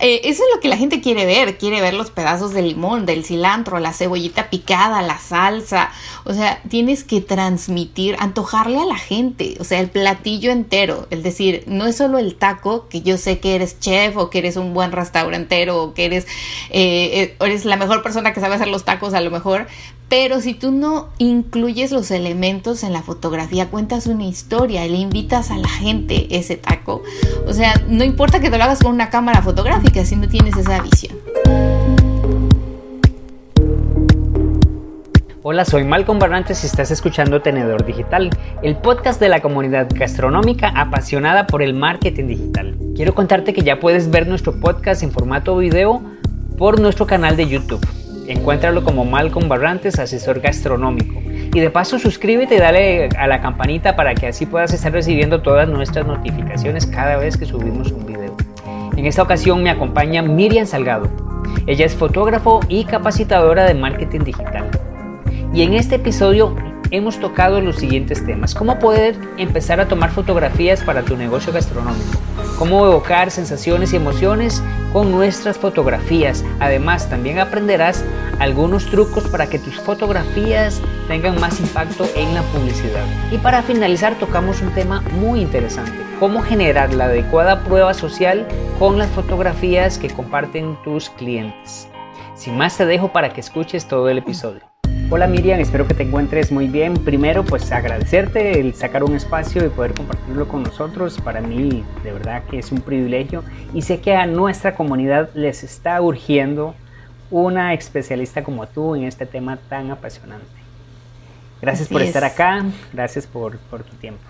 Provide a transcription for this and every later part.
eh, eso es lo que la gente quiere ver, quiere ver los pedazos de limón, del cilantro, la cebollita picada, la salsa, o sea, tienes que transmitir, antojarle a la gente, o sea, el platillo entero, es decir, no es solo el taco, que yo sé que eres chef o que eres un buen restaurantero o que eres, eh, eh, eres la mejor persona que sabe hacer los tacos a lo mejor, pero si tú no incluyes los elementos en la fotografía, cuentas una historia, le invitas a la gente ese taco. O sea, no importa que te lo hagas con una cámara fotográfica si no tienes esa visión. Hola, soy Malcolm Barrantes y estás escuchando Tenedor Digital, el podcast de la comunidad gastronómica apasionada por el marketing digital. Quiero contarte que ya puedes ver nuestro podcast en formato video por nuestro canal de YouTube. Encuéntralo como Malcolm Barrantes, asesor gastronómico. Y de paso suscríbete y dale a la campanita para que así puedas estar recibiendo todas nuestras notificaciones cada vez que subimos un video. En esta ocasión me acompaña Miriam Salgado. Ella es fotógrafo y capacitadora de marketing digital. Y en este episodio hemos tocado los siguientes temas. Cómo poder empezar a tomar fotografías para tu negocio gastronómico. Cómo evocar sensaciones y emociones con nuestras fotografías. Además, también aprenderás algunos trucos para que tus fotografías tengan más impacto en la publicidad. Y para finalizar, tocamos un tema muy interesante. Cómo generar la adecuada prueba social con las fotografías que comparten tus clientes. Sin más, te dejo para que escuches todo el episodio. Hola Miriam, espero que te encuentres muy bien. Primero, pues agradecerte el sacar un espacio y poder compartirlo con nosotros. Para mí, de verdad que es un privilegio y sé que a nuestra comunidad les está urgiendo una especialista como tú en este tema tan apasionante. Gracias por estar acá, gracias por, por tu tiempo.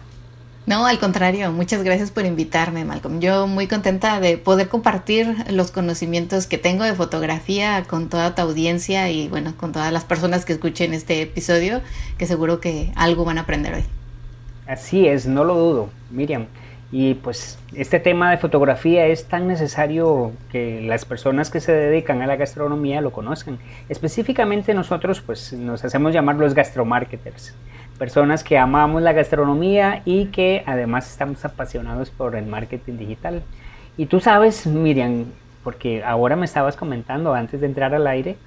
No, al contrario, muchas gracias por invitarme, Malcolm. Yo muy contenta de poder compartir los conocimientos que tengo de fotografía con toda tu audiencia y bueno, con todas las personas que escuchen este episodio, que seguro que algo van a aprender hoy. Así es, no lo dudo, Miriam. Y pues este tema de fotografía es tan necesario que las personas que se dedican a la gastronomía lo conozcan. Específicamente nosotros pues nos hacemos llamar los gastromarketers personas que amamos la gastronomía y que además estamos apasionados por el marketing digital. Y tú sabes, Miriam, porque ahora me estabas comentando antes de entrar al aire,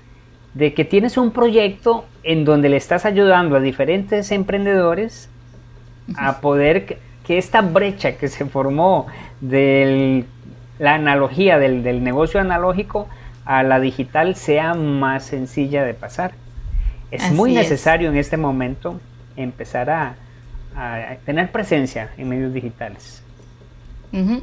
de que tienes un proyecto en donde le estás ayudando a diferentes emprendedores a poder que, esta brecha que se formó de la analogía del, del negocio analógico a la digital sea más sencilla de pasar. Es muy necesario en este momento empezar a, tener presencia en medios digitales.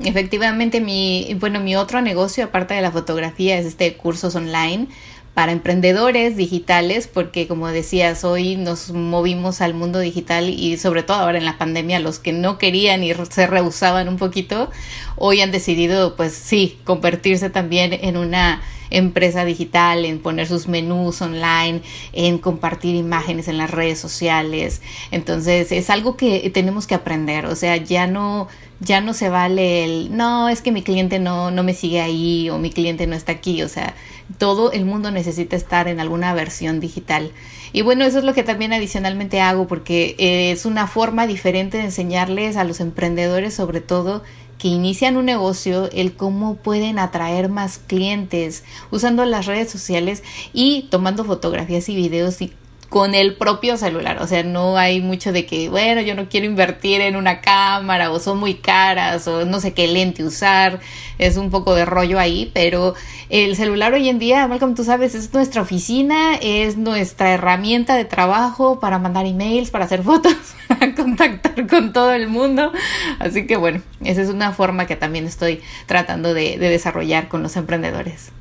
Efectivamente, mi, bueno, mi otro negocio, aparte de la fotografía, es este cursos online para emprendedores digitales, porque como decías, hoy nos movimos al mundo digital y sobre todo ahora en la pandemia, los que no querían y se rehusaban un poquito, hoy han decidido, pues sí, convertirse también en una empresa digital, en poner sus menús online, en compartir imágenes en las redes sociales. Entonces es algo que tenemos que aprender, o sea, ya no ya no se vale el no, es que mi cliente no no me sigue ahí o mi cliente no está aquí, o sea, todo el mundo necesita estar en alguna versión digital. Y bueno, eso es lo que también adicionalmente hago porque es una forma diferente de enseñarles a los emprendedores sobre todo que inician un negocio, el cómo pueden atraer más clientes usando las redes sociales y tomando fotografías y videos y con el propio celular. O sea, no hay mucho de que, bueno, yo no quiero invertir en una cámara o son muy caras o no sé qué lente usar. Es un poco de rollo ahí, pero el celular hoy en día, Malcolm, tú sabes, es nuestra oficina, es nuestra herramienta de trabajo para mandar emails, para hacer fotos, para contactar con todo el mundo. Así que bueno, esa es una forma que también estoy tratando de, de desarrollar con los emprendedores.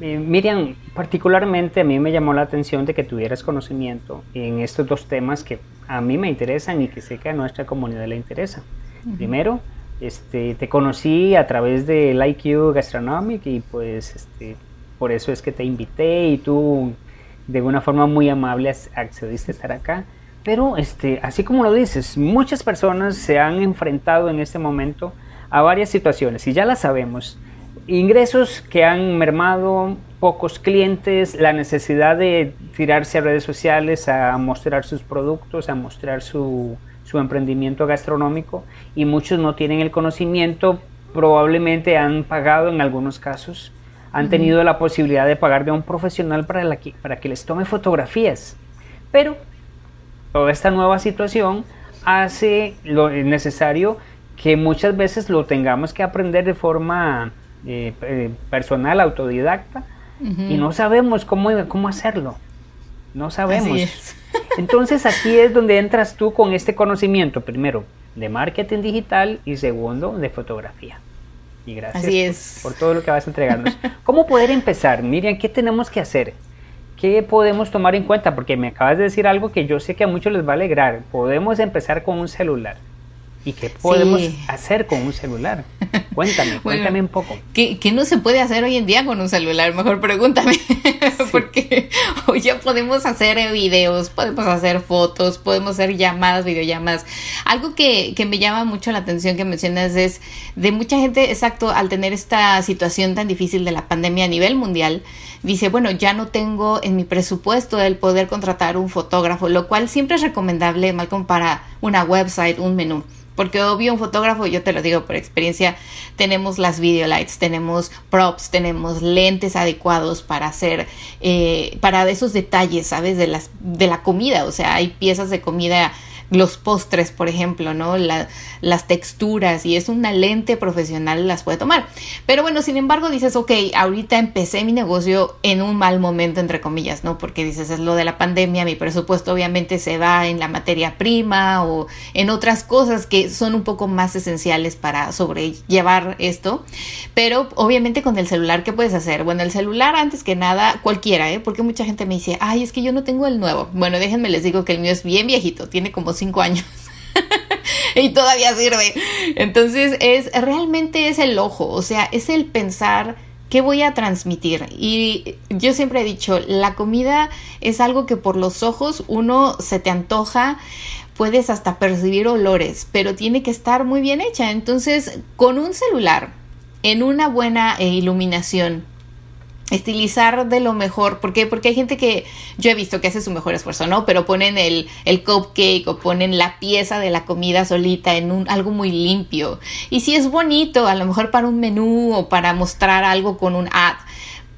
Eh, Miriam, particularmente a mí me llamó la atención de que tuvieras conocimiento en estos dos temas que a mí me interesan y que sé que a nuestra comunidad le interesa. Primero, este, te conocí a través del IQ Gastronomic y pues este, por eso es que te invité y tú de una forma muy amable accediste a estar acá. Pero este, así como lo dices, muchas personas se han enfrentado en este momento a varias situaciones y ya las sabemos ingresos que han mermado, pocos clientes, la necesidad de tirarse a redes sociales a mostrar sus productos, a mostrar su, su emprendimiento gastronómico y muchos no tienen el conocimiento probablemente han pagado en algunos casos, han tenido la posibilidad de pagar de un profesional para, la que, para que les tome fotografías. Pero toda esta nueva situación hace lo necesario que muchas veces lo tengamos que aprender de forma eh, personal, autodidacta, y no sabemos cómo, cómo hacerlo. No sabemos. Entonces aquí es donde entras tú con este conocimiento, primero, de marketing digital y segundo, de fotografía. Y gracias Por, todo lo que vas a entregarnos. ¿Cómo poder empezar? Miriam, ¿qué tenemos que hacer? ¿Qué podemos tomar en cuenta? Porque me acabas de decir algo que yo sé que a muchos les va a alegrar. Podemos empezar con un celular. ¿Y qué podemos hacer con un celular? Cuéntame, cuéntame un poco. ¿qué, ¿qué, no se puede hacer hoy en día con un celular? Mejor pregúntame. Porque hoy ya podemos hacer videos, podemos hacer fotos, podemos hacer llamadas, videollamadas. Algo que, que me llama mucho la atención que mencionas es de mucha gente, exacto, al tener esta situación tan difícil de la pandemia a nivel mundial, dice, bueno, ya no tengo en mi presupuesto el poder contratar un fotógrafo, lo cual siempre es recomendable, Malcolm, para una website, un menú. Porque obvio un fotógrafo, yo te lo digo por experiencia, tenemos las video lights, tenemos props, tenemos lentes adecuados para hacer, eh, para esos detalles, ¿sabes? De, las, de la comida, o sea, hay piezas de comida los postres, por ejemplo, ¿no? las texturas y es una lente profesional las puede tomar. Pero bueno, sin embargo dices, ok, ahorita empecé mi negocio en un mal momento, entre comillas, ¿no? Porque dices, es lo de la pandemia, mi presupuesto obviamente se va en la materia prima o en otras cosas que son un poco más esenciales para sobrellevar esto. Pero obviamente con el celular, ¿qué puedes hacer? Bueno, el celular antes que nada, cualquiera, ¿eh? Porque mucha gente me dice, ay, es que yo no tengo el nuevo. Bueno, déjenme les digo que el mío es bien viejito, tiene como cinco años. y todavía sirve. Entonces es realmente es el ojo, o sea, es el pensar qué voy a transmitir. Y yo siempre he dicho, la comida es algo que por los ojos uno se te antoja, puedes hasta percibir olores, pero tiene que estar muy bien hecha. Entonces, con un celular, en una buena eh, iluminación, estilizar de lo mejor, ¿por qué? Porque hay gente que yo he visto que hace su mejor esfuerzo, ¿no? Pero ponen el, el cupcake o ponen la pieza de la comida solita en un, algo muy limpio. Y si es bonito, a lo mejor para un menú o para mostrar algo con un ad,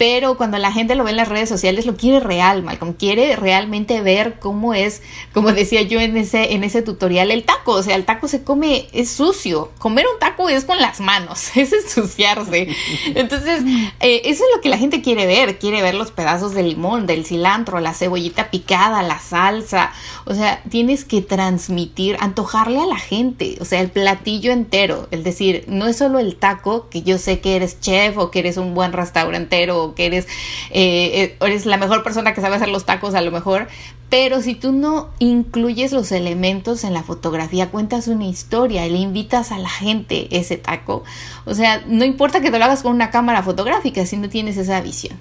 pero cuando la gente lo ve en las redes sociales lo quiere real, Malcolm, quiere realmente ver cómo es, como decía yo en ese, en ese tutorial, el taco, o sea, el taco se come, es sucio, comer un taco es con las manos, es ensuciarse. Entonces, eh, eso es lo que la gente quiere ver, quiere ver los pedazos de limón, del cilantro, la cebollita picada, la salsa, o sea, tienes que transmitir, antojarle a la gente, o sea, el platillo entero, es decir, no es solo el taco, que yo sé que eres chef o que eres un buen restaurantero que eres, eh, eh, eres la mejor persona que sabe hacer los tacos a lo mejor, pero si tú no incluyes los elementos en la fotografía, cuentas una historia le invitas a la gente ese taco, o sea, no importa que te lo hagas con una cámara fotográfica si no tienes esa visión.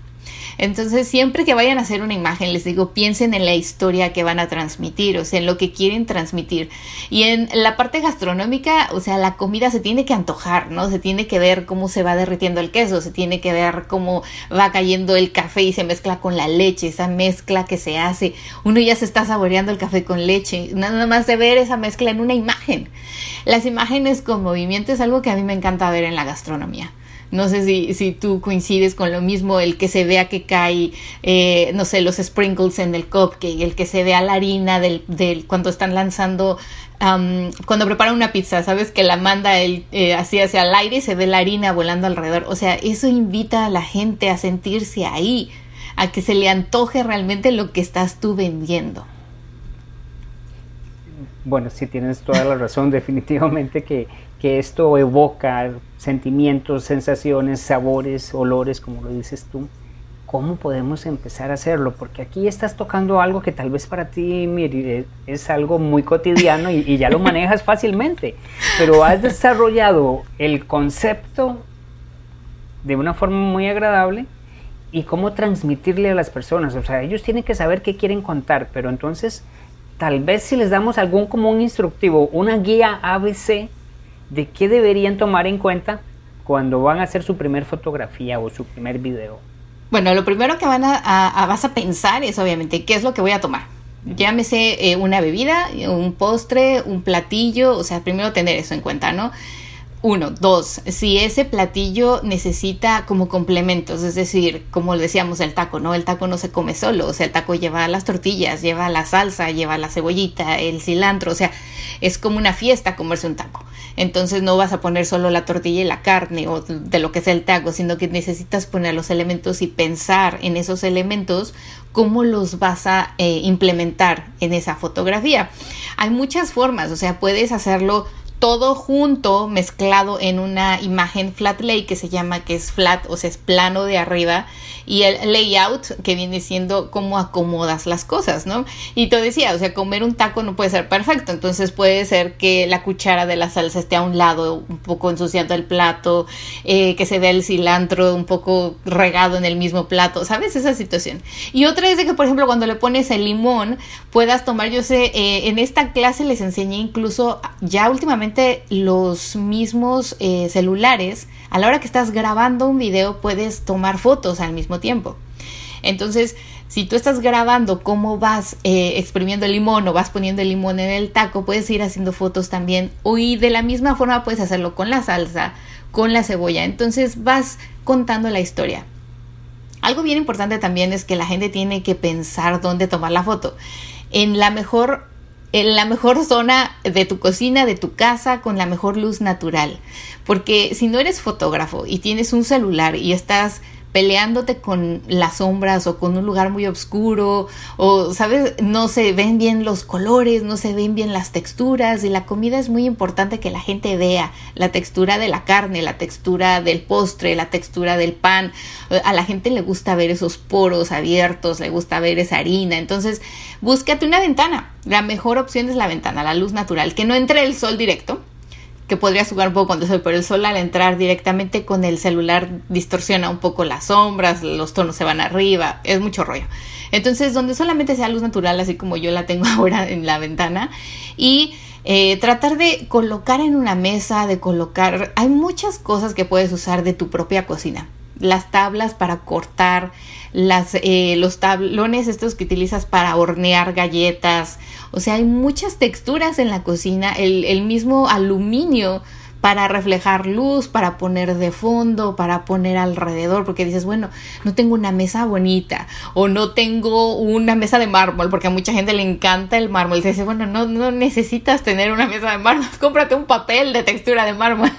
Entonces, siempre que vayan a hacer una imagen, les digo, piensen en la historia que van a transmitir, o sea, en lo que quieren transmitir. Y en la parte gastronómica, o sea, la comida se tiene que antojar, ¿no? Se tiene que ver cómo se va derritiendo el queso, se tiene que ver cómo va cayendo el café y se mezcla con la leche, esa mezcla que se hace. Uno ya se está saboreando el café con leche, nada más de ver esa mezcla en una imagen. Las imágenes con movimiento es algo que a mí me encanta ver en la gastronomía. No sé si, si tú coincides con lo mismo, el que se vea que cae, eh, no sé, los sprinkles en el cupcake, el que se vea la harina del, del cuando están lanzando, cuando preparan una pizza, ¿sabes? Que la manda el, eh, así hacia el aire y se ve la harina volando alrededor. O sea, eso invita a la gente a sentirse ahí, a que se le antoje realmente lo que estás tú vendiendo. Bueno, sí tienes toda la razón, definitivamente que, que esto evoca sentimientos, sensaciones, sabores, olores, como lo dices tú. ¿Cómo podemos empezar a hacerlo? Porque aquí estás tocando algo que tal vez para ti mire, es algo muy cotidiano y, ya lo manejas fácilmente, pero has desarrollado el concepto de una forma muy agradable y cómo transmitirle a las personas. O sea, ellos tienen que saber qué quieren contar, pero entonces tal vez si les damos algún como un instructivo, una guía ABC de qué deberían tomar en cuenta cuando van a hacer su primer fotografía o su primer video. Bueno, lo primero que van a, vas a pensar es obviamente qué es lo que voy a tomar. Llámese eh, una bebida, un postre, un platillo, o sea, primero tener eso en cuenta, ¿no? Uno, dos, si ese platillo necesita como complementos, es decir, como decíamos el taco, ¿no? El taco no se come solo, o sea, el taco lleva las tortillas, lleva la salsa, lleva la cebollita, el cilantro, o sea, es como una fiesta comerse un taco. Entonces no vas a poner solo la tortilla y la carne o de lo que es el taco, sino que necesitas poner los elementos y pensar en esos elementos cómo los vas a eh, implementar en esa fotografía. Hay muchas formas, o sea, puedes hacerlo todo junto, mezclado en una imagen flat lay que se llama, que es flat, o sea, es plano de arriba, y el layout que viene siendo cómo acomodas las cosas, ¿no? Y te decía, o sea, comer un taco no puede ser perfecto, entonces puede ser que la cuchara de la salsa esté a un lado, un poco ensuciando el plato, eh, que se vea el cilantro un poco regado en el mismo plato, ¿sabes? Esa situación. Y otra es de que, por ejemplo, cuando le pones el limón, puedas tomar, yo sé, eh, en esta clase les enseñé incluso ya últimamente, los mismos eh, celulares, a la hora que estás grabando un video, puedes tomar fotos al mismo tiempo. Entonces, si tú estás grabando cómo vas eh, exprimiendo el limón o vas poniendo el limón en el taco, puedes ir haciendo fotos también. Y de la misma forma puedes hacerlo con la salsa, con la cebolla. Entonces vas contando la historia. Algo bien importante también es que la gente tiene que pensar dónde tomar la foto. En la mejor en la mejor zona de tu cocina, de tu casa, con la mejor luz natural. Porque si no eres fotógrafo y tienes un celular y estás peleándote con las sombras o con un lugar muy oscuro o sabes no se ven bien los colores no se ven bien las texturas y la comida es muy importante que la gente vea la textura de la carne la textura del postre la textura del pan. A la gente le gusta ver esos poros abiertos le gusta ver esa harina. Entonces búscate una ventana. La mejor opción es la ventana la luz natural que no entre el sol directo que podrías jugar un poco con el sol, pero el sol al entrar directamente con el celular distorsiona un poco las sombras, los tonos se van arriba, es mucho rollo. Entonces, donde solamente sea luz natural, así como yo la tengo ahora en la ventana, y eh, tratar de colocar en una mesa, de colocar, hay muchas cosas que puedes usar de tu propia cocina las tablas para cortar, las, eh, los tablones estos que utilizas para hornear galletas. O sea, hay muchas texturas en la cocina, el, el mismo aluminio para reflejar luz, para poner de fondo, para poner alrededor, porque dices, bueno, no tengo una mesa bonita o no tengo una mesa de mármol, porque a mucha gente le encanta el mármol. Y dice, bueno, no, no necesitas tener una mesa de mármol, cómprate un papel de textura de mármol.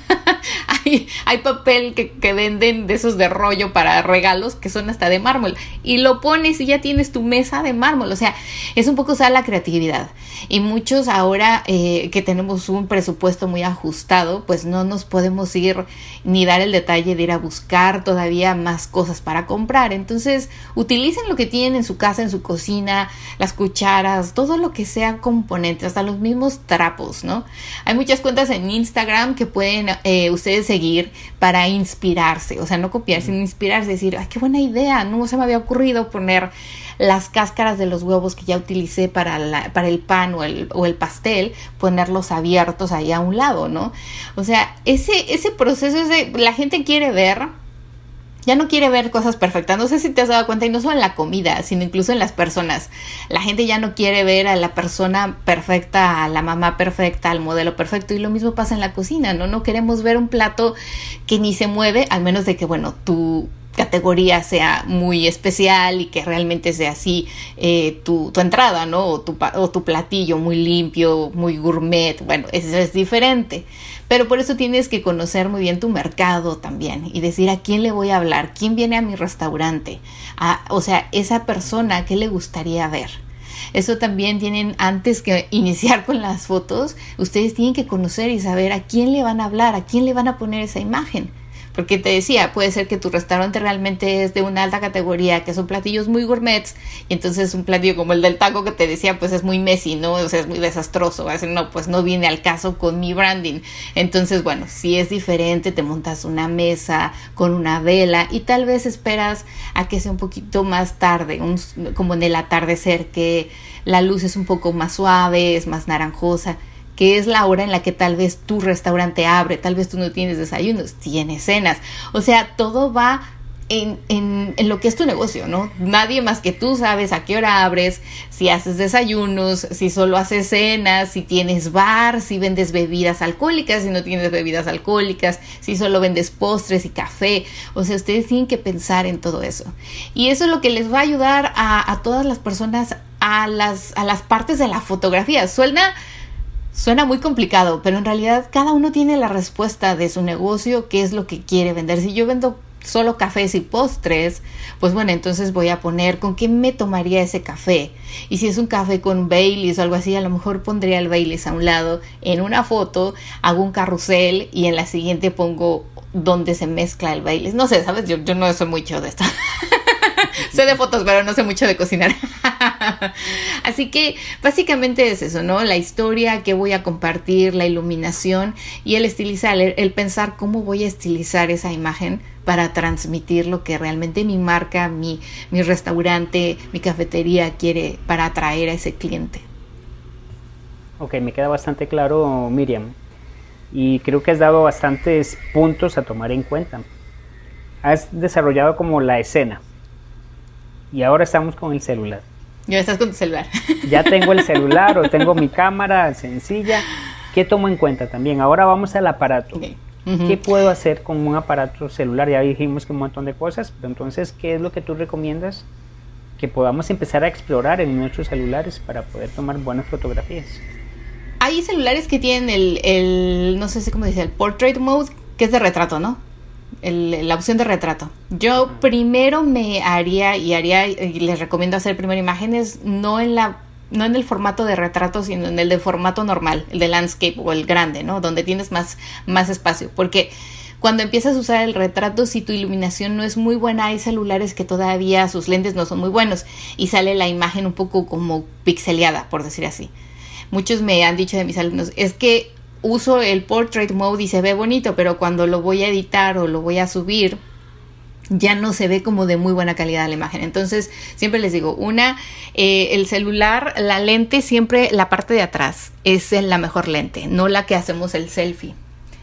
hay, papel que, venden de esos de rollo para regalos que son hasta de mármol y lo pones y ya tienes tu mesa de mármol. O sea, es un poco usar la creatividad. Y muchos ahora eh, que tenemos un presupuesto muy ajustado, pues no nos podemos ir ni dar el detalle de ir a buscar todavía más cosas para comprar. Entonces, utilicen lo que tienen en su casa, en su cocina, las cucharas, todo lo que sea componente, hasta los mismos trapos, ¿no? Hay muchas cuentas en Instagram que pueden eh, ustedes seguir para inspirarse, o sea, no copiar, sino inspirarse, decir, ay, qué buena idea, no se me había ocurrido poner las cáscaras de los huevos que ya utilicé para, la, para el pan o el, o el pastel, ponerlos abiertos ahí a un lado, ¿no? O sea, ese, ese proceso es de, la gente quiere ver ya no quiere ver cosas perfectas. No sé si te has dado cuenta, y no solo en la comida, sino incluso en las personas. La gente ya no quiere ver a la persona perfecta, a la mamá perfecta, al modelo perfecto. Y lo mismo pasa en la cocina, ¿no? No queremos ver un plato que ni se mueve, al menos de que, bueno, tu categoría sea muy especial y que realmente sea así eh, tu, tu, entrada, ¿no? O tu platillo muy limpio, muy gourmet. Bueno, eso es diferente. Pero por eso tienes que conocer muy bien tu mercado también y decir a quién le voy a hablar, quién viene a mi restaurante, o sea, esa persona, ¿qué le gustaría ver? Eso también tienen, antes que iniciar con las fotos, ustedes tienen que conocer y saber a quién le van a hablar, a quién le van a poner esa imagen. Porque te decía, puede ser que tu restaurante realmente es de una alta categoría, que son platillos muy gourmets, y entonces un platillo como el del taco que te decía, pues es muy messy, ¿no? O sea, es muy desastroso. Va a decir, no, pues no viene al caso con mi branding. Entonces, bueno, si es diferente, te montas una mesa con una vela y tal vez esperas a que sea un poquito más tarde, un, como en el atardecer, que la luz es un poco más suave, es más naranjosa que es la hora en la que tal vez tu restaurante abre, tal vez tú no tienes desayunos, tienes cenas. O sea, todo va en, en, en, lo que es tu negocio, ¿no? Nadie más que tú sabes a qué hora abres, si haces desayunos, si solo haces cenas, si tienes bar, si vendes bebidas alcohólicas, si no tienes bebidas alcohólicas, si solo vendes postres y café. O sea, ustedes tienen que pensar en todo eso. Y eso es lo que les va a ayudar a, a todas las personas a las, a las partes de la fotografía. Suena Suena muy complicado, pero en realidad cada uno tiene la respuesta de su negocio, qué es lo que quiere vender. Si yo vendo solo cafés y postres, pues bueno, entonces voy a poner con qué me tomaría ese café. Y si es un café con Baileys o algo así, a lo mejor pondría el Baileys a un lado en una foto, hago un carrusel y en la siguiente pongo donde se mezcla el Baileys. No sé, ¿sabes? Yo, yo no soy mucho de esto. sé de fotos, pero no sé mucho de cocinar. Así que básicamente es eso, ¿no? La historia que voy a compartir, la iluminación y el estilizar, el, pensar cómo voy a estilizar esa imagen para transmitir lo que realmente mi marca, mi, mi restaurante, mi cafetería quiere para atraer a ese cliente. Ok, me queda bastante claro, Miriam. Y creo que has dado bastantes puntos a tomar en cuenta. Has desarrollado como la escena, y ahora estamos con el celular. Ya estás con tu celular. Ya tengo el celular o tengo mi cámara sencilla. ¿Qué tomo en cuenta también? Ahora vamos al aparato. ¿Qué puedo hacer con un aparato celular? Ya dijimos que un montón de cosas, pero entonces, ¿qué es lo que tú recomiendas que podamos empezar a explorar en nuestros celulares para poder tomar buenas fotografías? Hay celulares que tienen el, el no sé si cómo dice, el portrait mode, que es de retrato, ¿no? La opción de retrato. Yo primero me haría y haría y les recomiendo hacer primero imágenes no en la no en el formato de retrato, sino en el de formato normal, el de landscape o el grande, ¿no? Donde tienes más, más espacio. Porque cuando empiezas a usar el retrato, si tu iluminación no es muy buena, hay celulares que todavía sus lentes no son muy buenos y sale la imagen un poco como pixeleada, por decir así. Muchos me han dicho de mis alumnos, es que uso el portrait mode y se ve bonito, pero cuando lo voy a editar o lo voy a subir, ya no se ve como de muy buena calidad la imagen. Entonces, siempre les digo, una, eh, el celular, la lente, siempre la parte de atrás es la mejor lente, no la que hacemos el selfie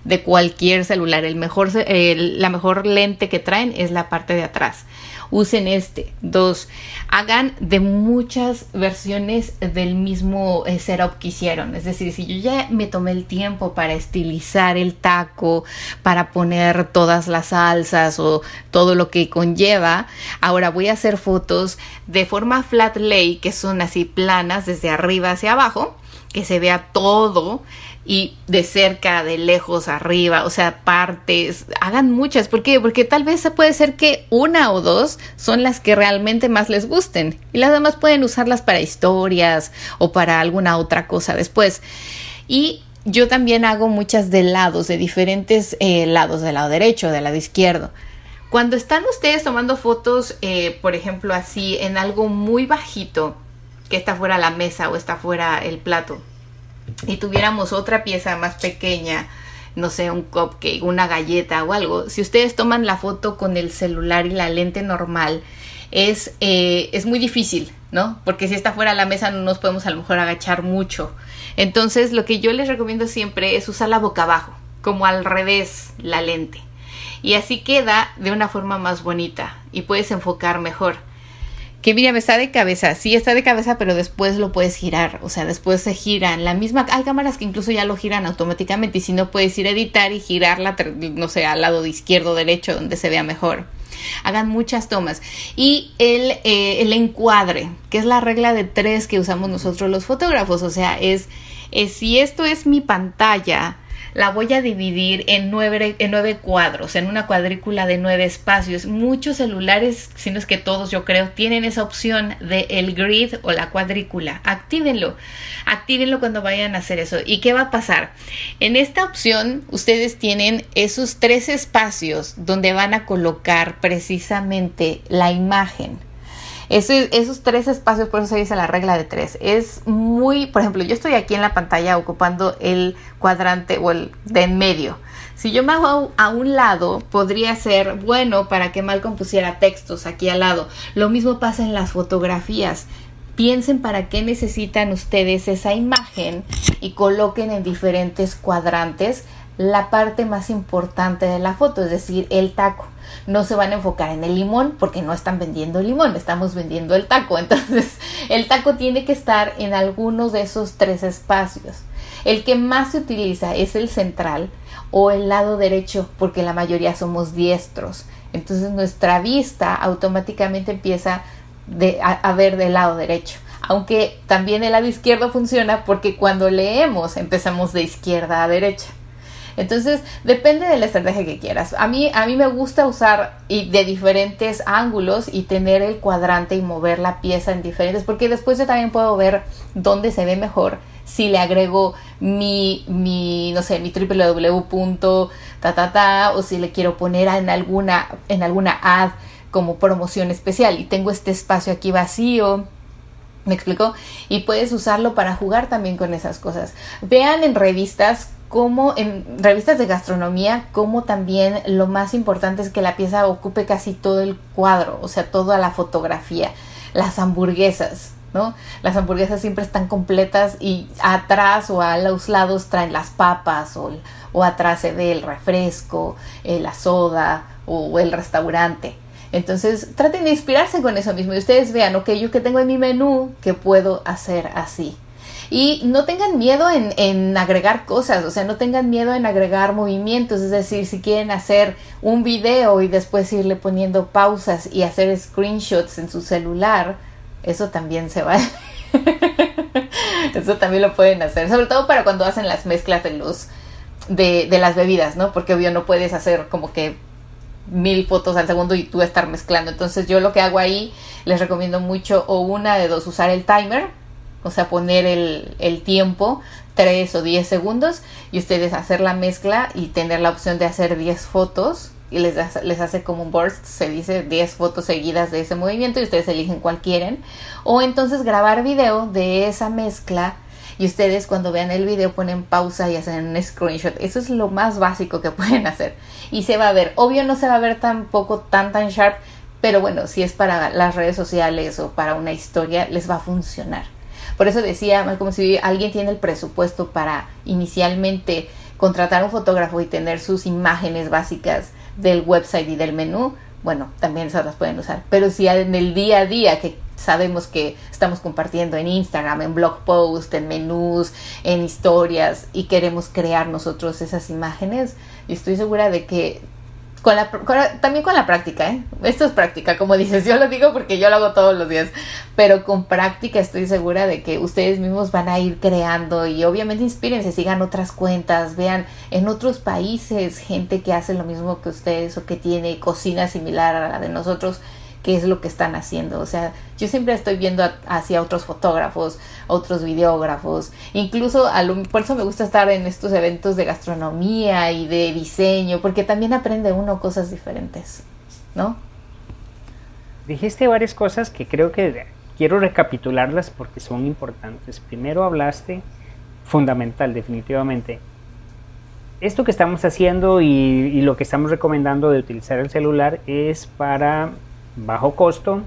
de cualquier celular. El mejor, la mejor lente que traen es la parte de atrás usen este. Dos, hagan de muchas versiones del mismo eh, setup que hicieron. Es decir, si yo ya me tomé el tiempo para estilizar el taco, para poner todas las salsas o todo lo que conlleva, ahora voy a hacer fotos de forma flat lay, que son así planas desde arriba hacia abajo, que se vea todo y de cerca, de lejos, arriba, o sea, partes, hagan muchas. ¿Por qué? Porque tal vez puede ser que una o dos son las que realmente más les gusten y las demás pueden usarlas para historias o para alguna otra cosa después. Y yo también hago muchas de lados, de diferentes eh, lados, del lado derecho, del lado izquierdo. Cuando están ustedes tomando fotos, eh, por ejemplo, así en algo muy bajito, que está fuera la mesa o está fuera el plato, y tuviéramos otra pieza más pequeña, no sé, un cupcake, una galleta o algo, si ustedes toman la foto con el celular y la lente normal, es, eh, es muy difícil, ¿no? Porque si está fuera de la mesa no nos podemos a lo mejor agachar mucho. Entonces lo que yo les recomiendo siempre es usar la boca abajo, como al revés la lente. Y así queda de una forma más bonita y puedes enfocar mejor que me está de cabeza, sí está de cabeza, pero después lo puedes girar, o sea, después se giran. La misma, hay cámaras que incluso ya lo giran automáticamente y si no puedes ir a editar y girarla, no sé, al lado de izquierdo derecho donde se vea mejor. Hagan muchas tomas. Y el, eh, el encuadre, que es la regla de tres que usamos nosotros los fotógrafos, o sea, es, es si esto es mi pantalla, la voy a dividir en nueve, en nueve cuadros, en una cuadrícula de nueve espacios. Muchos celulares, si no es que todos yo creo, tienen esa opción de el grid o la cuadrícula. Actívenlo, actívenlo cuando vayan a hacer eso. ¿Y qué va a pasar? En esta opción ustedes tienen esos tres espacios donde van a colocar precisamente la imagen esos tres espacios, por eso se dice la regla de tres. Es muy, por ejemplo, yo estoy aquí en la pantalla ocupando el cuadrante o el de en medio. Si yo me hago a un lado, podría ser bueno para que Malcolm pusiera textos aquí al lado. Lo mismo pasa en las fotografías. Piensen para qué necesitan ustedes esa imagen y coloquen en diferentes cuadrantes la parte más importante de la foto, es decir, el taco. No se van a enfocar en el limón porque no están vendiendo limón, estamos vendiendo el taco. Entonces, el taco tiene que estar en algunos de esos tres espacios. El que más se utiliza es el central o el lado derecho porque la mayoría somos diestros. Entonces nuestra vista automáticamente empieza a ver del lado derecho aunque también el lado izquierdo funciona porque cuando leemos empezamos de izquierda a derecha. Entonces, depende de la estrategia que quieras. A mí, a mí me gusta usar y de diferentes ángulos y tener el cuadrante y mover la pieza en diferentes, porque después yo también puedo ver dónde se ve mejor si le agrego mi, mi no sé, mi www. Ta, ta, ta, o si le quiero poner en alguna, en alguna ad como promoción especial y tengo este espacio aquí vacío ¿Me explico? Y puedes usarlo para jugar también con esas cosas. Vean en revistas como en revistas de gastronomía, como también lo más importante es que la pieza ocupe casi todo el cuadro, o sea, toda la fotografía. Las hamburguesas, ¿no? Las hamburguesas siempre están completas y atrás o a los lados traen las papas o, o atrás se ve el refresco, eh, la soda o el restaurante. Entonces traten de inspirarse con eso mismo y ustedes vean, ok, yo que tengo en mi menú, que puedo hacer así. Y no tengan miedo en, en, agregar cosas, o sea, no tengan miedo en agregar movimientos, es decir, si quieren hacer un video y después irle poniendo pausas y hacer screenshots en su celular, eso también se va. eso también lo pueden hacer, sobre todo para cuando hacen las mezclas de los de, de las bebidas, ¿no? Porque obvio no puedes hacer como que mil fotos al segundo y tú estar mezclando. Entonces yo lo que hago ahí les recomiendo mucho o una de dos usar el timer, o sea poner el, tiempo 3 o 10 segundos y ustedes hacer la mezcla y tener la opción de hacer 10 fotos y les, les hace como un burst, se dice 10 fotos seguidas de ese movimiento y ustedes eligen cuál quieren. O entonces grabar video de esa mezcla y ustedes cuando vean el video ponen pausa y hacen un screenshot. Eso es lo más básico que pueden hacer. Y se va a ver. Obvio no se va a ver tampoco tan tan sharp, pero bueno, si es para las redes sociales o para una historia, les va a funcionar. Por eso decía, como si alguien tiene el presupuesto para inicialmente contratar un fotógrafo y tener sus imágenes básicas del website y del menú, bueno, también esas las pueden usar. Pero si en el día a día que sabemos que estamos compartiendo en Instagram, en blog post, en menús, en historias y queremos crear nosotros esas imágenes, estoy segura de que con la, también con la práctica, ¿eh? Esto es práctica, como dices, yo lo digo porque yo lo hago todos los días, pero con práctica estoy segura de que ustedes mismos van a ir creando y obviamente inspírense, sigan otras cuentas, vean en otros países gente que hace lo mismo que ustedes o que tiene cocina similar a la de nosotros qué es lo que están haciendo. O sea, yo siempre estoy viendo hacia otros fotógrafos, otros videógrafos, incluso por eso me gusta estar en estos eventos de gastronomía y de diseño, porque también aprende uno cosas diferentes, ¿no? Dijiste varias cosas que creo que quiero recapitularlas porque son importantes. Primero hablaste, fundamental definitivamente, esto que estamos haciendo y, lo que estamos recomendando de utilizar el celular es para bajo costo,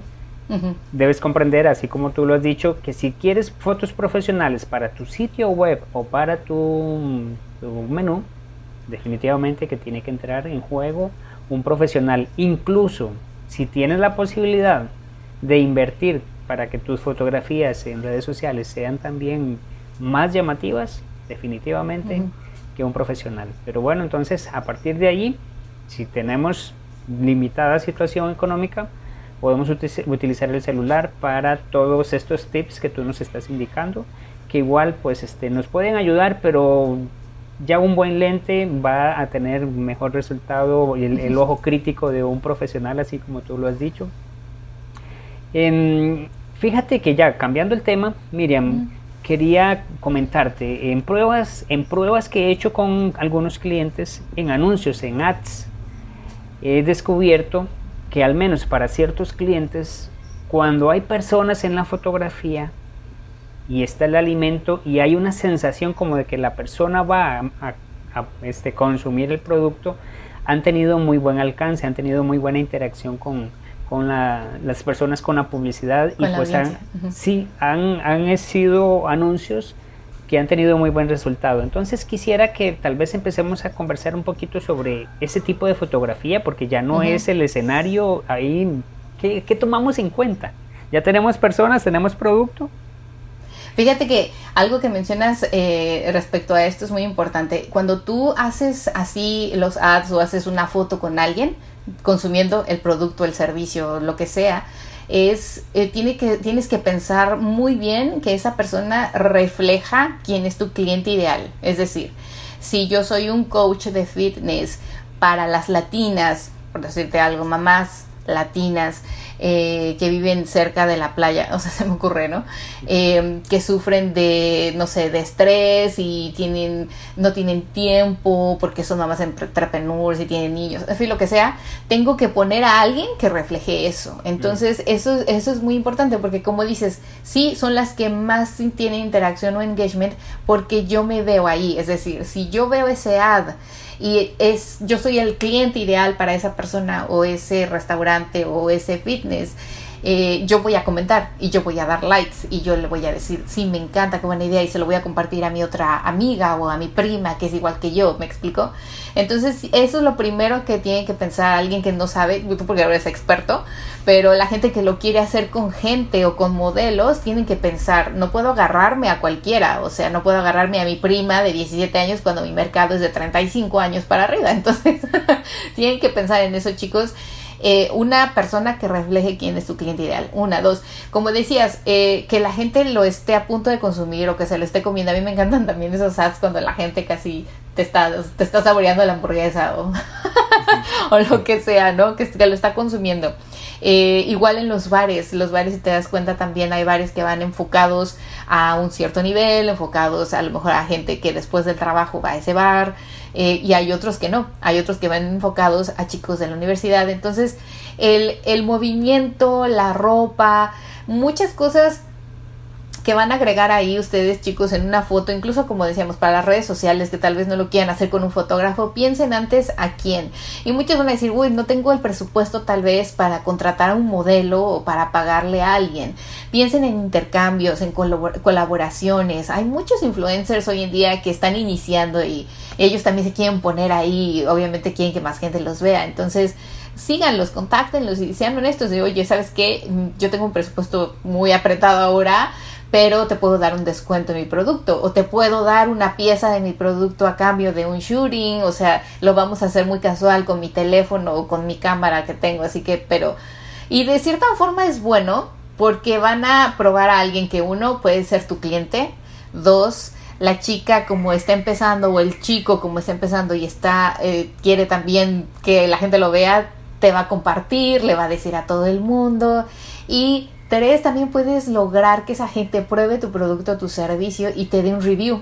debes comprender, así como tú lo has dicho, que si quieres fotos profesionales para tu sitio web o para tu, menú, definitivamente que tiene que entrar en juego un profesional. Incluso si tienes la posibilidad de invertir para que tus fotografías en redes sociales sean también más llamativas, definitivamente, que un profesional. Pero bueno, entonces a partir de ahí, si tenemos limitada situación económica, podemos utilizar el celular para todos estos tips que tú nos estás indicando, que igual pues este, nos pueden ayudar, pero ya un buen lente va a tener mejor resultado y el, ojo crítico de un profesional, así como tú lo has dicho. fíjate que ya cambiando el tema, Miriam, quería comentarte, en pruebas, en pruebas que he hecho con algunos clientes, en anuncios, en ads, he descubierto que al menos para ciertos clientes, cuando hay personas en la fotografía y está el alimento y hay una sensación como de que la persona va a, este, consumir el producto, han tenido muy buen alcance, han tenido muy buena interacción con, con las personas con la publicidad y pues han, sí, han, han sido anuncios que han tenido muy buen resultado. Entonces quisiera que tal vez empecemos a conversar un poquito sobre ese tipo de fotografía, porque ya no es el escenario ahí que, tomamos en cuenta. Ya tenemos personas, tenemos producto. Fíjate que algo que mencionas eh, respecto a esto es muy importante. Cuando tú haces así los ads o haces una foto con alguien consumiendo el producto, el servicio, lo que sea, es eh, tiene que, tienes que pensar muy bien que esa persona refleja quién es tu cliente ideal. Es decir, si yo soy un coach de fitness para las latinas, por decirte algo, mamás latinas eh, que viven cerca de la playa, o sea, se me ocurre, ¿no? Eh, que sufren de, no sé, de estrés y tienen, no tienen tiempo porque son mamás entrepreneurs y tienen niños, en fin, lo que sea, tengo que poner a alguien que refleje eso. Entonces, eso, eso es muy importante porque como dices, sí, son las que más tienen interacción o engagement porque yo me veo ahí, es decir, si yo veo ese ad, y es yo soy el cliente ideal para esa persona o ese restaurante o ese fitness eh, yo voy a comentar y yo voy a dar likes y yo le voy a decir, sí, me encanta, qué buena idea y se lo voy a compartir a mi otra amiga o a mi prima que es igual que yo, ¿me explico? Entonces, eso es lo primero que tiene que pensar alguien que no sabe, tú porque eres experto, pero la gente que lo quiere hacer con gente o con modelos, tienen que pensar, no puedo agarrarme a cualquiera, o sea, no puedo agarrarme a mi prima de 17 años cuando mi mercado es de 35 años para arriba. Entonces, tienen que pensar en eso, chicos. Eh, una persona que refleje quién es tu cliente ideal. Una, dos, como decías, eh, que la gente lo esté a punto de consumir o que se lo esté comiendo. A mí me encantan también esos ads cuando la gente casi te está, te está saboreando la hamburguesa o, o lo que sea, ¿no? Que, que lo está consumiendo. Eh, igual en los bares, los bares si te das cuenta también hay bares que van enfocados a un cierto nivel, enfocados a lo mejor a gente que después del trabajo va a ese bar eh, y hay otros que no, hay otros que van enfocados a chicos de la universidad. Entonces el, el movimiento, la ropa, muchas cosas que van a agregar ahí ustedes chicos en una foto, incluso como decíamos para las redes sociales que tal vez no lo quieran hacer con un fotógrafo, piensen antes a quién. Y muchos van a decir, uy, no tengo el presupuesto tal vez para contratar a un modelo o para pagarle a alguien. Piensen en intercambios, en colaboraciones. Hay muchos influencers hoy en día que están iniciando y ellos también se quieren poner ahí, obviamente quieren que más gente los vea. Entonces, síganlos, contáctenlos y sean honestos de, oye, ¿sabes qué? Yo tengo un presupuesto muy apretado ahora, pero te puedo dar un descuento en mi producto o te puedo dar una pieza de mi producto a cambio de un shooting, o sea, lo vamos a hacer muy casual con mi teléfono o con mi cámara que tengo, así que, pero, y de cierta forma es bueno porque van a probar a alguien que uno puede ser tu cliente, dos, la chica como está empezando o el chico como está empezando y está, eh, quiere también que la gente lo vea, te va a compartir, le va a decir a todo el mundo y Tres, también puedes lograr que esa gente pruebe tu producto, tu servicio y te dé un review.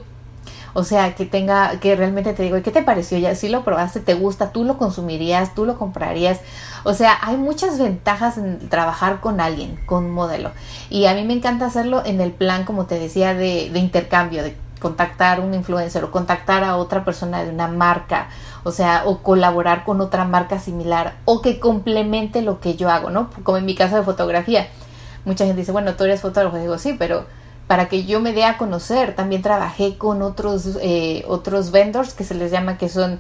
O sea, que tenga, que realmente te digo, ¿qué te pareció? Ya si lo probaste, te gusta, tú lo consumirías, tú lo comprarías. O sea, hay muchas ventajas en trabajar con alguien, con un modelo. Y a mí me encanta hacerlo en el plan, como te decía, de, de intercambio, de contactar un influencer o contactar a otra persona de una marca, o sea, o colaborar con otra marca similar o que complemente lo que yo hago, ¿no? Como en mi caso de fotografía mucha gente dice, bueno, tú eres fotógrafo. digo, sí, pero para que yo me dé a conocer, también trabajé con otros, eh, otros vendors que se les llama que son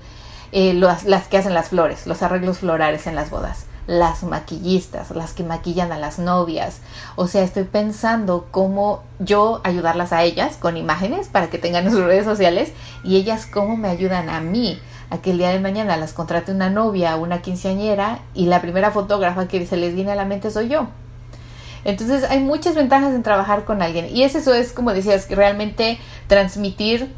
eh, las, que hacen las flores, los arreglos florales en las bodas, las maquillistas, las que maquillan a las novias. O sea, estoy pensando cómo yo ayudarlas a ellas con imágenes para que tengan sus redes sociales y ellas cómo me ayudan a mí a que el día de mañana las contrate una novia una quinceañera y la primera fotógrafa que se les viene a la mente soy yo. Entonces hay muchas ventajas en trabajar con alguien. Y es eso, es como decías, realmente transmitir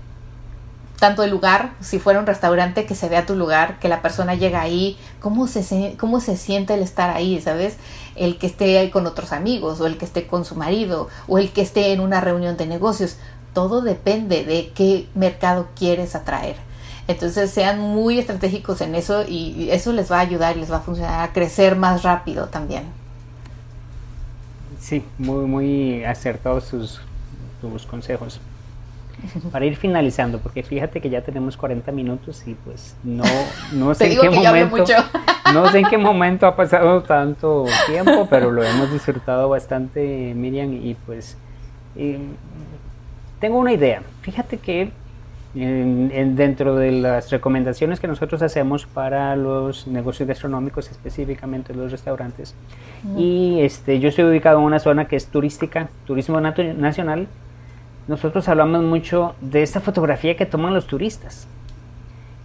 tanto el lugar, si fuera un restaurante, que se vea tu lugar, que la persona llega ahí, cómo se, cómo se siente el estar ahí, ¿sabes? El que esté ahí con otros amigos, o el que esté con su marido, o el que esté en una reunión de negocios. Todo depende de qué mercado quieres atraer. Entonces sean muy estratégicos en eso y eso les va a ayudar y les va a funcionar a crecer más rápido también. Sí, muy, muy acertados sus, consejos. Para ir finalizando, porque fíjate que ya tenemos 40 minutos y pues no, no sé en qué momento, no sé en qué momento ha pasado tanto tiempo, pero lo hemos disfrutado bastante, Miriam, y pues tengo una idea. Fíjate que dentro de las recomendaciones que nosotros hacemos para los negocios gastronómicos, específicamente los restaurantes, y este, yo estoy ubicado en una zona que es turística, turismo nacional, nosotros hablamos mucho de esta fotografía que toman los turistas.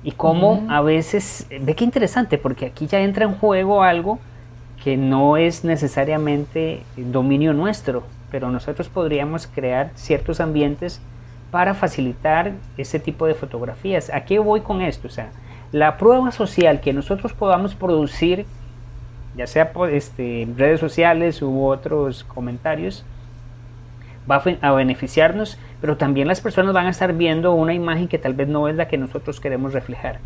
Y cómo a veces, ve qué interesante, porque aquí ya entra en juego algo que no es necesariamente dominio nuestro, pero nosotros podríamos crear ciertos ambientes para facilitar ese tipo de fotografías. ¿A qué voy con esto? O sea, la prueba social que nosotros podamos producir, ya sea por este, redes sociales u otros comentarios, va a beneficiarnos, pero también las personas van a estar viendo una imagen que tal vez no es la que nosotros queremos reflejar.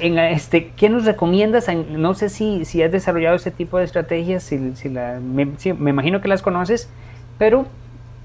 en este, ¿Qué nos recomiendas? No sé si, si has desarrollado ese tipo de estrategias, si, si la, me, me, imagino que las conoces, pero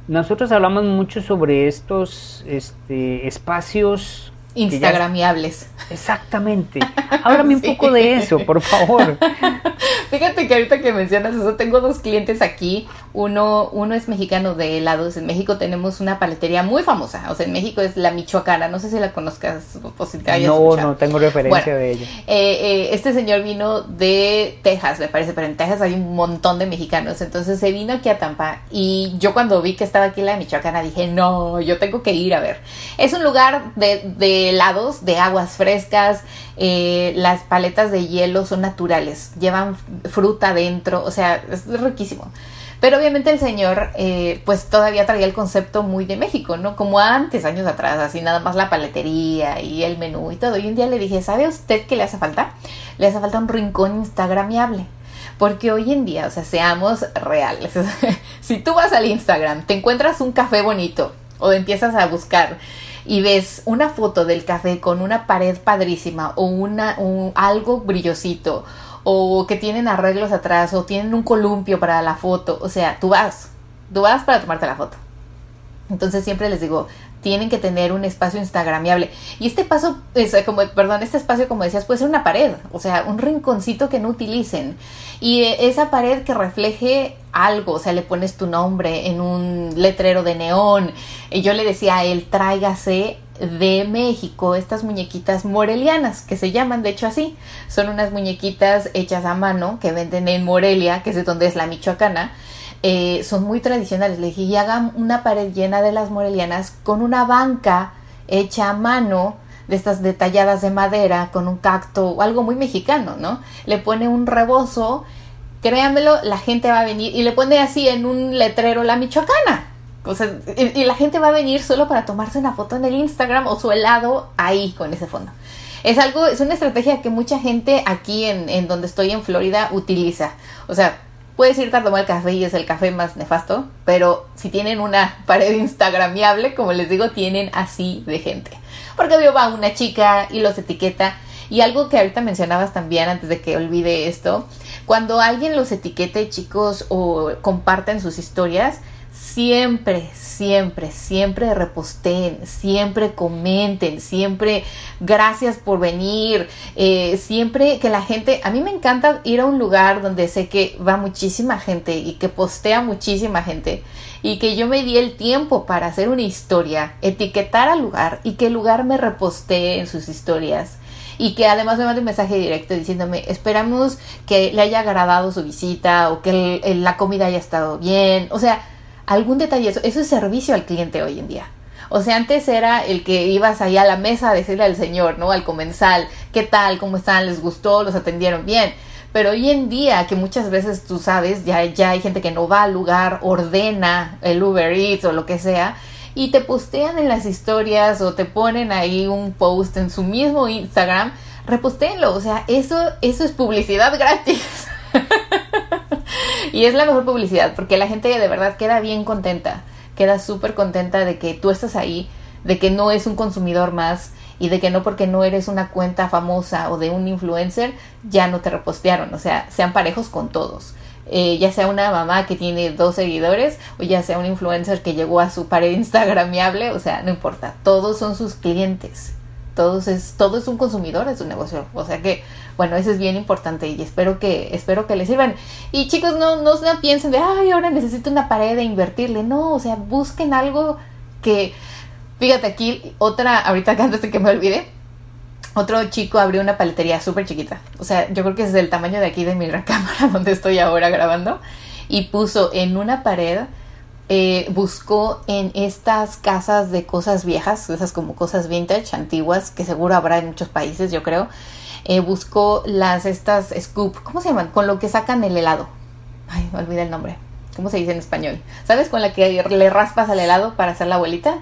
nosotros hablamos mucho sobre estos este, espacios Instagramiables. Exactamente. Háblame un poco de eso, por favor. Fíjate que ahorita que mencionas eso, tengo dos clientes aquí. Uno, uno es mexicano de helados. En México tenemos una paletería muy famosa. O sea, en México es la Michoacana. No sé si la conozcas o si te hayas No, no tengo referencia de ella. Eh, eh, este señor vino de Texas, me parece, pero en Texas hay un montón de mexicanos. Entonces se vino aquí a Tampa. Y yo cuando vi que estaba aquí la Michoacana dije, no, yo tengo que ir a ver. Es un lugar de, de helados, de aguas frescas. Eh, las paletas de hielo son naturales. Llevan fruta dentro, o sea, es riquísimo. Pero obviamente el señor, eh, pues todavía traía el concepto muy de México, ¿no? Como antes, años atrás, así nada más la paletería y el menú y todo. Y un día le dije, ¿sabe usted qué le hace falta? Le hace falta un rincón instagramiable. Porque hoy en día, o sea, seamos reales. si tú vas al Instagram, te encuentras un café bonito o empiezas a buscar y ves una foto del café con una pared padrísima o una un, algo brillosito o que tienen arreglos atrás o tienen un columpio para la foto, o sea, tú vas, tú vas para tomarte la foto. Entonces siempre les digo, tienen que tener un espacio instagramiable. Y este paso, es como, perdón, este espacio, como decías, puede ser una pared, o sea, un rinconcito que no utilicen. Y esa pared que refleje algo, o sea, le pones tu nombre en un letrero de neón. Y yo le decía a él, tráigase de México estas muñequitas morelianas, que se llaman de hecho así. Son unas muñequitas hechas a mano que venden en Morelia, que es de donde es la Michoacana. Eh, son muy tradicionales. Le dije, y hagan una pared llena de las morelianas con una banca hecha a mano de estas detalladas de madera con un cacto o algo muy mexicano, ¿no? Le pone un rebozo, créanmelo, la gente va a venir y le pone así en un letrero la Michoacana o sea, y, la gente va a venir solo para tomarse una foto en el Instagram o su helado ahí con ese fondo. Es algo, es una estrategia que mucha gente aquí en, donde estoy en Florida utiliza. O sea, puedes irte a tomar el café y es el café más nefasto, pero si tienen una pared instagramiable, como les digo, tienen así de gente. Porque veo va una chica y los etiqueta. Y algo que ahorita mencionabas también, antes de que olvide esto, cuando alguien los etiquete, chicos, o comparten sus historias, siempre, siempre, siempre reposten, siempre comenten, siempre gracias por venir, eh, siempre que la gente, a mí me encanta ir a un lugar donde sé que va muchísima gente y que postea muchísima gente y que yo me di el tiempo para hacer una historia, etiquetar al lugar y que el lugar me repostee en sus historias y que además me mande un mensaje directo diciéndome esperamos que le haya agradado su visita o que la comida haya estado bien, o sea, algún detalle, eso, eso es servicio al cliente hoy en día. O sea, antes era el que ibas ahí a la mesa a decirle al señor, ¿no? Al comensal, ¿qué tal? ¿Cómo están? ¿Les gustó? ¿Los atendieron bien? Pero hoy en día, que muchas veces tú sabes, ya, ya hay gente que no va al lugar, ordena el Uber Eats o lo que sea, y te postean en las historias o te ponen ahí un post en su mismo Instagram, repostéenlo. O sea, eso, eso es publicidad gratis. Y es la mejor publicidad porque la gente de verdad queda bien contenta, queda súper contenta de que tú estás ahí, de que no es un consumidor más y de que no porque no eres una cuenta famosa o de un influencer ya no te repostearon, o sea, sean parejos con todos. Eh, ya sea una mamá que tiene dos seguidores o ya sea un influencer que llegó a su pared instagramiable, o sea, no importa, todos son sus clientes todos es, todo es un consumidor de su negocio. O sea que, bueno, eso es bien importante y espero que, espero que les sirvan. Y chicos, no, no, piensen de, ay, ahora necesito una pared de invertirle. No, o sea, busquen algo que, fíjate aquí, otra, ahorita antes de que me olvide, otro chico abrió una paletería súper chiquita. O sea, yo creo que es del tamaño de aquí de mi recámara donde estoy ahora grabando. Y puso en una pared, eh, buscó en estas casas de cosas viejas, esas como cosas vintage, antiguas, que seguro habrá en muchos países, yo creo. Eh, buscó las, estas scoop, ¿cómo se llaman? Con lo que sacan el helado. Ay, me olvidé el nombre. ¿Cómo se dice en español? ¿Sabes? Con la que le raspas al helado para hacer la abuelita.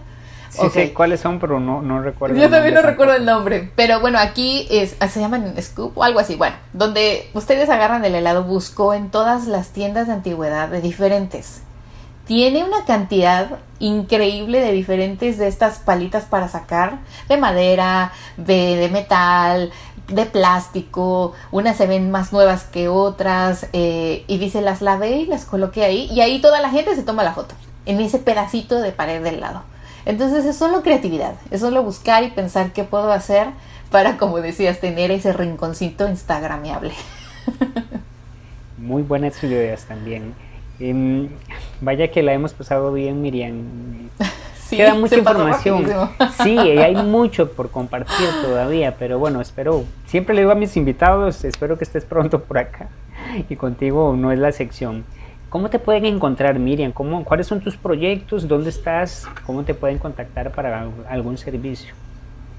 Sí sé cuáles son, pero no, no recuerdo. Yo también no recuerdo el nombre. Pero bueno, aquí es, ah, se llaman scoop o algo así. Bueno, donde ustedes agarran el helado, buscó en todas las tiendas de antigüedad de diferentes. Tiene una cantidad increíble de diferentes de estas palitas para sacar, de madera, de, metal, de plástico, unas se ven más nuevas que otras, eh, y dice, las lavé y las coloqué ahí, y ahí toda la gente se toma la foto, en ese pedacito de pared del lado. Entonces es solo creatividad, es solo buscar y pensar qué puedo hacer para, como decías, tener ese rinconcito instagramiable. Muy buenas ideas también. Em, vaya que la hemos pasado bien, Miriam. Sí, Queda mucha información. Sí, hay mucho por compartir todavía, pero bueno, espero, siempre le digo a mis invitados, espero que estés pronto por acá y contigo no es la sección. ¿Cómo te pueden encontrar, Miriam? ¿Cómo, ¿Cuáles son tus proyectos? ¿Dónde estás? ¿Cómo te pueden contactar para algún servicio?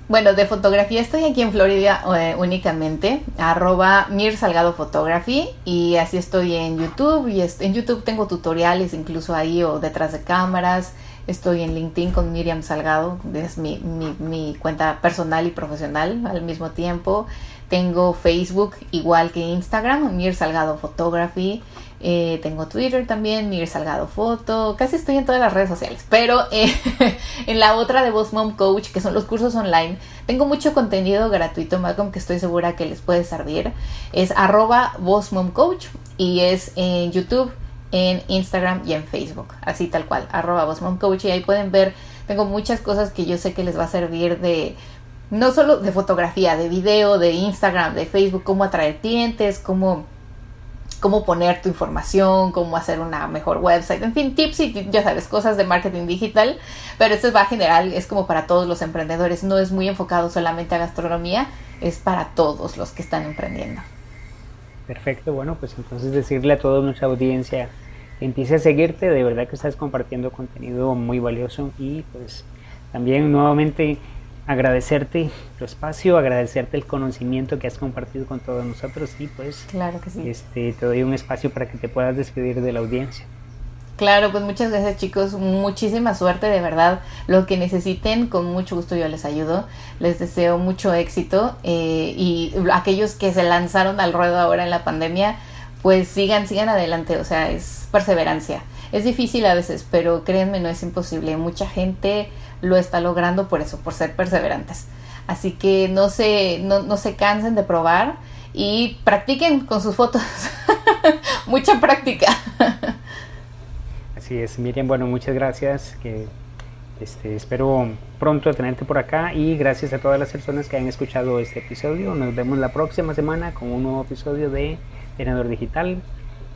Bueno, de fotografía estoy aquí en Florida eh, únicamente, arroba Mir Salgado Photography y así estoy en YouTube y en YouTube tengo tutoriales incluso ahí o detrás de cámaras, estoy en LinkedIn con Miriam Salgado, es mi, mi, cuenta personal y profesional al mismo tiempo, tengo Facebook igual que Instagram, Mir Salgado Photography eh, tengo Twitter también, Mir Salgado Foto, casi estoy en todas las redes sociales, pero eh, en la otra de Boss Mom Coach, que son los cursos online, tengo mucho contenido gratuito, Malcolm, que estoy segura que les puede servir. Es arroba Boss Mom Coach y es en YouTube, en Instagram y en Facebook, así tal cual, arroba Boss Mom Coach y ahí pueden ver, tengo muchas cosas que yo sé que les va a servir de no solo de fotografía, de video, de Instagram, de Facebook, cómo atraer clientes, cómo cómo poner tu información, cómo hacer una mejor website, en fin, tips y ya sabes, cosas de marketing digital, pero esto va a general, es como para todos los emprendedores, no es muy enfocado solamente a gastronomía, es para todos los que están emprendiendo. Perfecto, bueno, pues entonces decirle a toda nuestra audiencia que empiece a seguirte, de verdad que estás compartiendo contenido muy valioso y pues también nuevamente agradecerte tu espacio, agradecerte el conocimiento que has compartido con todos nosotros y pues claro que sí. este, te doy un espacio para que te puedas despedir de la audiencia. Claro, pues muchas gracias chicos, muchísima suerte de verdad, lo que necesiten, con mucho gusto yo les ayudo, les deseo mucho éxito eh, y aquellos que se lanzaron al ruedo ahora en la pandemia, pues sigan, sigan adelante, o sea, es perseverancia. Es difícil a veces, pero créanme, no es imposible. Mucha gente lo está logrando por eso, por ser perseverantes. Así que no se, no, se cansen de probar y practiquen con sus fotos. Mucha práctica. Así es, Miriam. Bueno, muchas gracias. Que este, espero pronto tenerte por acá y gracias a todas las personas que han escuchado este episodio. Nos vemos la próxima semana con un nuevo episodio de Tenedor Digital,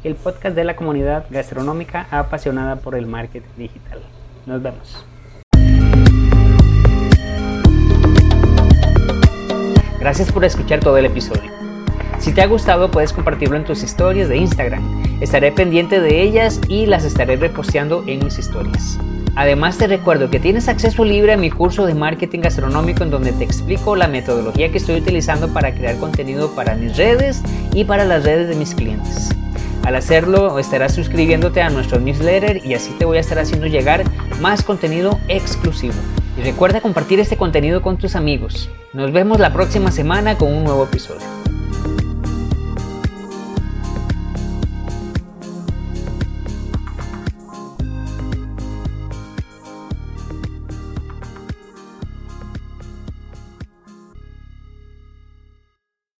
el podcast de la comunidad gastronómica apasionada por el marketing digital. Nos vemos. Gracias por escuchar todo el episodio. Si te ha gustado puedes compartirlo en tus historias de Instagram. Estaré pendiente de ellas y las estaré reposteando en mis historias. Además te recuerdo que tienes acceso libre a mi curso de marketing gastronómico en donde te explico la metodología que estoy utilizando para crear contenido para mis redes y para las redes de mis clientes. Al hacerlo estarás suscribiéndote a nuestro newsletter y así te voy a estar haciendo llegar más contenido exclusivo. Recuerda compartir este contenido con tus amigos. Nos vemos la próxima semana con un nuevo episodio.